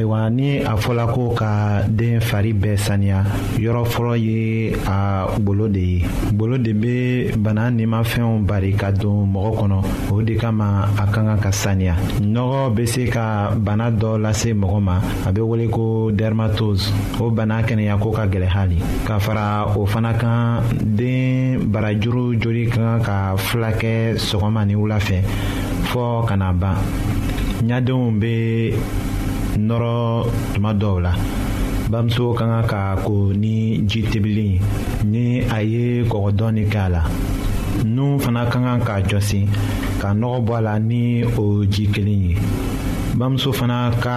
ayiwa ni a fɔla ko ka den fari bɛɛ saniya yɔrɔ fɔlɔ ye a golo de ye golo de bɛ bana nimafɛnw bari ka don mɔgɔ kɔnɔ o de kama a ka kan ka saniya nɔgɔ bɛ se ka bana dɔ lase mɔgɔ ma a bɛ wele ko dermatose o bana kɛnɛya ko ka gɛlɛ hali ka fara o fana kan den barajuru joli ka kan ka fila kɛ sɔgɔma ni wula fɛ fɔɔ ka na ban ɲadenw bɛ nɔrɔ tuma dɔw la bamuso ka kan ka ko ni ji tebili ni a ye kɔgɔ dɔɔni k'a la nun fana ka kan ka jɔsi ka nɔgɔ bɔ a la ni o ji kelen ye bamuso fana ka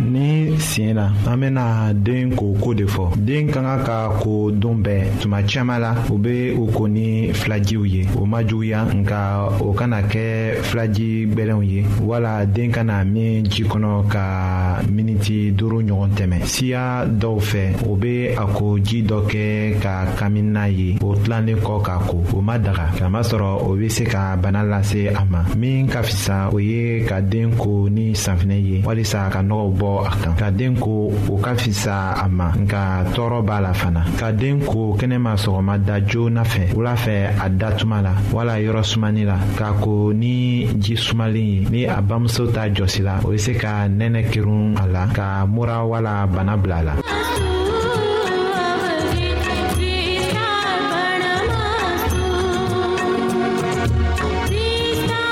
ni siɲɛ na an bɛna den ko ko de fɔ den ka kan ka ko don bɛɛ tuma caman la u bɛ u ko ni filajiw ye o ma juguya nka o kana kɛ filaji gbɛlɛnw ye wala den kana min ji kɔnɔ ka miniti duuru ɲɔgɔn tɛmɛ siya dɔw fɛ o bɛ a ko ji dɔ kɛ ka kamina ye o tilannen kɔ k'a ko o ma daga k'a masɔrɔ o bɛ se ka bana lase a ma min ka fisa o ye ka den ko ni safinɛ ye walisa ka nɔgɔw bɔ a kan ka den ko o ka fisa a ma nka tɔɔrɔ b'a la fana ka den ko kɛnɛma sɔgɔma da joona fɛ wula fɛ a da tuma la wala yɔrɔ sumani la k'a ko ni ji sumalen ye ni a bamuso t'a jɔsi la o bɛ se ka nɛnɛ kerun a la ka mura wala bana bila a la.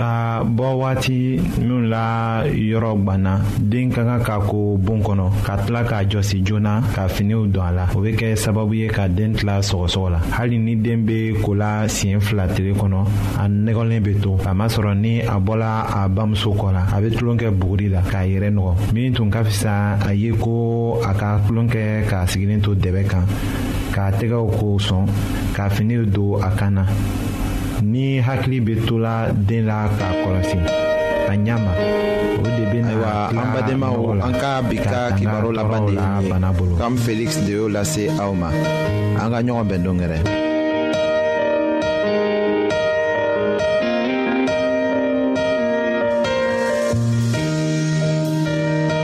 ka bɔ waati minnu la yɔrɔ gwanna den ka kan ka ko bon kɔnɔ ka tila k'a jɔsi joona ka finiw don a la o bɛ kɛ sababu ye ka den tila sɔgɔsɔgɔ la hali ni den bɛ ko la siɲɛ fila tile kɔnɔ a nɛgɛlen bɛ to k'a masɔrɔ ni a bɔla a bamuso kɔ la a bɛ tulon kɛ buguri la k'a yɛrɛ nɔgɔ min tun ka fisa a ye ko a ka tulonkɛ k'a sigilen to dɛbɛ kan k'a tɛgɛw ko sɔn ka finiw don a kan na ni hakili bɛ tola den la k'a kɔlɔsi a ɲɛ ma o de bɛ na ayiwa an badenmaw an ka bi ka kibaru laban de ye k'an felix de y'o lase aw ma an ka ɲɔgɔn bɛn don gɛrɛ.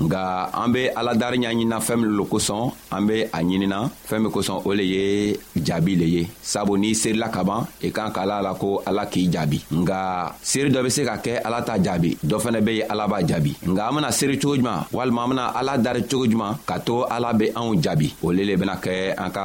nka an be aladari ɲaɲinina fɛɛn min lo kosɔn an be a ɲinina fɛɛn min kosɔn o le ye jaabi le ye sabu n'i seerila ka ban i e kan ka ala la ko ala k'i jaabi nga seeri dɔ be se ka kɛ ala t'a jaabi dɔ fɛnɛ be ye ala b'a jaabi nga an bena seeri cogo juman walima an bena ala dari cogo juman ka to ala be anw jaabi o le le bena kɛ an ka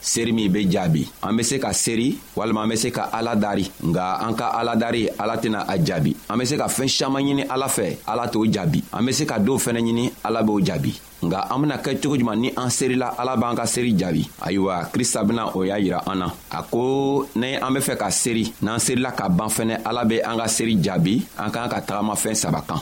seri min be jaabi an be se ka seri walima an be se ka ala dari nga an ka ala dari ala tɛna a jaabi an be se ka fɛɛn siaman ɲini ala fɛ ala t'o jaabi an be se ka doow fɛnɛ ɲini ala b'o jaabi nga an bena kɛ cogo juman ni an serila ala b'an ka seri jaabi ayiwa krista bena o y'a yira an na a ko ni an be fɛ ka seri n'an serila ka ban fɛnɛ ala be an ka seri jaabi an k'an ka tagamafɛn saba kan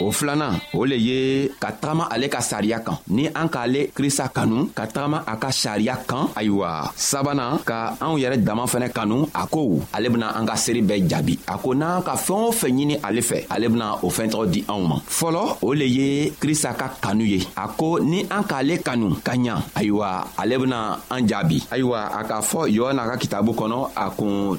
o filanan o le ye ka tagama ale ka sariya kan ni an k'ale krista kanu ka tagama a ka sariya kan ayiwa sabanan ka anw yɛrɛ dama fɛnɛ kanu a ko ale bena an ka seeri bɛɛ jaabi a ko n'an ka fɛɛn o fɛn ɲini ale fɛ ale bena o fɛɛn tɔgɔ di anw ma fɔlɔ o le ye krista ka kanu ye a ko ni an k'ale kanu ka ɲa ayiwa ale bena an jaabi ayiwa a k'a fɔ yɔɔna ka kitabu kɔnɔ a kun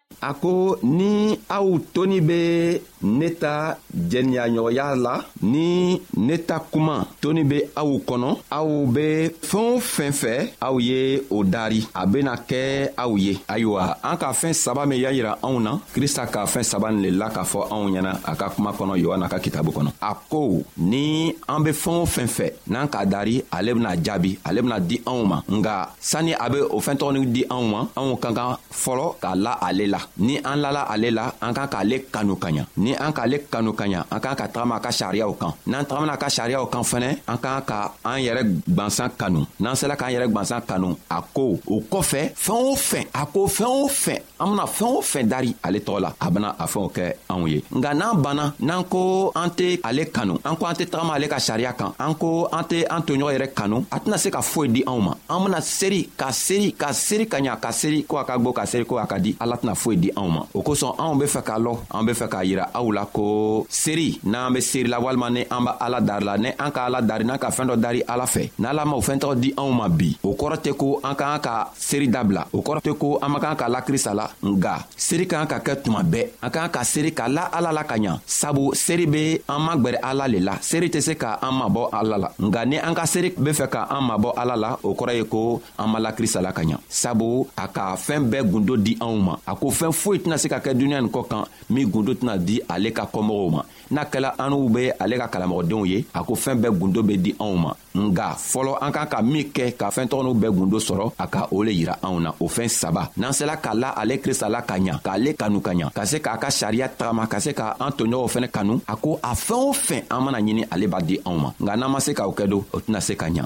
a ko ni aw toni bɛ ne ta jɛnɛyaɲɔgɔnya la ni ne ta kuma toni bɛ aw kɔnɔ aw bɛ fɛn o fɛn fɛ aw ye o dari a bɛna kɛ aw ye ayiwa an ka fɛn saba min y'a yira anw na krista ka fɛn saba nin le la k'a fɔ anw ɲɛna a ka kuma kɔnɔ yohana ka kitabu kɔnɔ a ko ni an bɛ fɛn o fɛn fɛ n'an k'a dari ale bɛna jaabi ale bɛna di anw ma nka sanni a bɛ o fɛn tɔgɔnin di anw ma anw ka kan fɔlɔ ka la ale la ni an lala ale la an kan k'ale kanu ka ɲa ni an k'ale kanu ka ɲa an kan ka tagama a ka sariyaw kan n'an tagamana a ka sariyaw kan fɛnɛ an kan ka an yɛrɛ gwansan kanu n'an sela k'an yɛrɛ gwansan kanu a ko o kɔfɛ fɛɛn o fɛn a ko fɛɛn o fɛn an bena fɛɛn o fɛn dari ale tɔgɔ la a bena a fɛnw kɛ anw ye nka n'an banna n'an ko an tɛ ale kanu an ko an tɛ tagama ale ka sariya kan an ko an tɛ an toɲɔgɔn yɛrɛ kanu a tɛna se ka foyi di anw ma an bena seri ka seri ka seri ka ɲa ka seri ko a ka gwo ka seri ko a ka di ala tɛna foyi di anw ma o kosɔn anw be fɛ k'a lɔ an be fɛ k'a yira aw la ko seri n'an be seri la walima ni an b'a ala dari la ni an ka ala dari n'an ka fɛɛn dɔ dari ala fɛ n'ala m'o fɛɛn tɔgɔ di anw ma bi o kɔrɔ tɛ ko an k'an ka seri dabila o kɔrɔ tɛ ko an man kan ka la krista la nga seere ka kan ka kɛ tuma bɛɛ a ka kan ka seere ka la ala la ka ɲa sabu seere be an magwɛrɛ ala le la seere tɛ se ka an mabɔ ala la nka ni an ka seere be fɛ ka an mabɔ ala la o kɔrɔ ye ko an ma la krista la ka ɲa sabu a ka fɛɛn bɛɛ gundo di anw ma a ko fɛɛn foyi tɛna se ka kɛ duniɲa nin kɔ kan min gundo tɛna di ale ka kɔmɔgɔw ma n'a kɛla an'u be ale ka kalamɔgɔdenw ye a ko fɛɛn bɛɛ gundo be di anw ma nga fɔlɔ an kan ka min kɛ ka fɛɛn tɔgɔniw bɛɛ gundo sɔrɔ a ka o le yira anw na o fɛɛn saba n'an sela ka la ale krista la ka ɲa k'ale kanu ka ɲa ka se k'a ka sariya tagama ka se ka an toɲɔgɔnw fɛnɛ kanu a ko a fɛɛn o fɛn an mana ɲini ale b'a di anw ma nka n'an ma se k'o kɛ don o tɛna se ka ɲa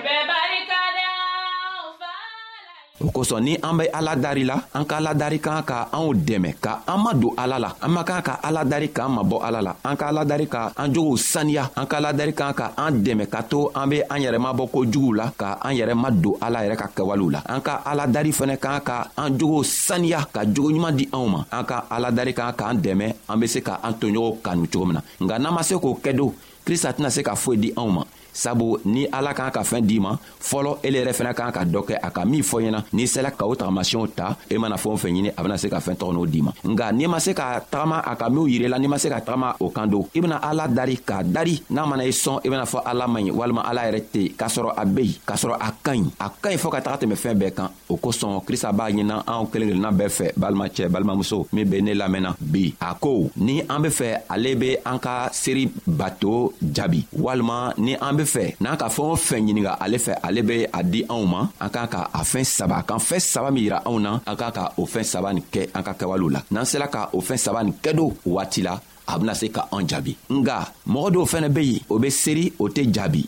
o kosɔn ni an be ala dari la an ka ala dari kan ka anw dɛmɛ ka an ma don ala la an man kan ka ala dari k'an mabɔ ala la an ka ala dari ka an jogow saniya an ka ala dari kan ka an dɛmɛ ka to an be an yɛrɛ mabɔ ko juguw la ka an yɛrɛ ma don ala yɛrɛ ka kɛwalew la an ka ala dari fɛnɛ kan ka an jogow saniya ka jogo ɲuman di anw ma an ka ala dari kan k'an dɛmɛ an be se ka an toɲɔgɔnw kanu cogo min na nka n'an ma se k'o kɛ don krista tɛna se ka foyi di anw ma sabu ni ala kan ka fɛɛn d'i ma fɔlɔ ele yɛrɛ fɛnɛ kan ka dɔ kɛ a ka min fɔ ɲɛna n'i sela ka o tagamasiyɛnw ta e mana fɛn o fɛn ɲini a bena se ka fɛɛn tɔgɔ n'o d'i ma nka n'i ma se ka tagama a ka minw yirela n'i ma se ka tagama o kan don i bena ala dari k'a dari n'a mana i sɔn i bena fɔ ala man ɲi walima ala yɛrɛ tɛ k'a sɔrɔ a be yen k'a sɔrɔ a ka ɲi a ka ɲi fɔɔ ka taga tɛmɛ fɛɛn bɛɛ kan o kosɔn krista b'a ɲinan anw kelen kelenna bɛɛ fɛ balimacɛ balimamuso min be ne lamɛnna bi a ko ni an be fɛ ale be an ka seri bato jaabi walima ni an be fɛ n'an ka fɛɛn o fɛn ɲininga ale fɛ ale be a di anw ma an k'a ka a fɛɛn saba kan fɛɛn saba min yira anw na an k'a ka o fɛɛn saba nin kɛ an ka kɛwalew la n'an sela ka o fɛɛn saba nin kɛ don waati la a bena se ka an jaabi nga mɔgɔ dɔw fɛnɛ be yen o be seri o tɛ jaabi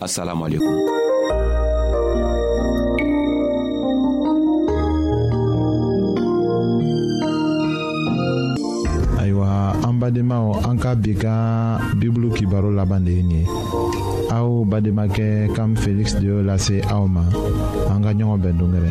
assalamu alaikum an badenmaw an ka bi ka bibulu kibaro laban de ye nin ye aw bademakɛ kam feliksi de y'o lase aw ma an ka ɲɔgɔn bɛn dongɛrɛ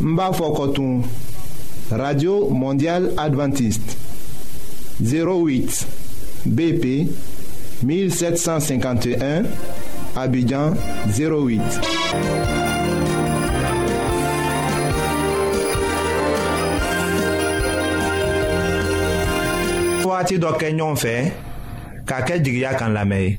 n b'a fɔ kɔtun radio mondial adventiste 08 bp 1751 abidjan 08 wagati dɔ kɛ ɲɔgɔn fɛ k'a kɛ jigiya kan lamɛn ye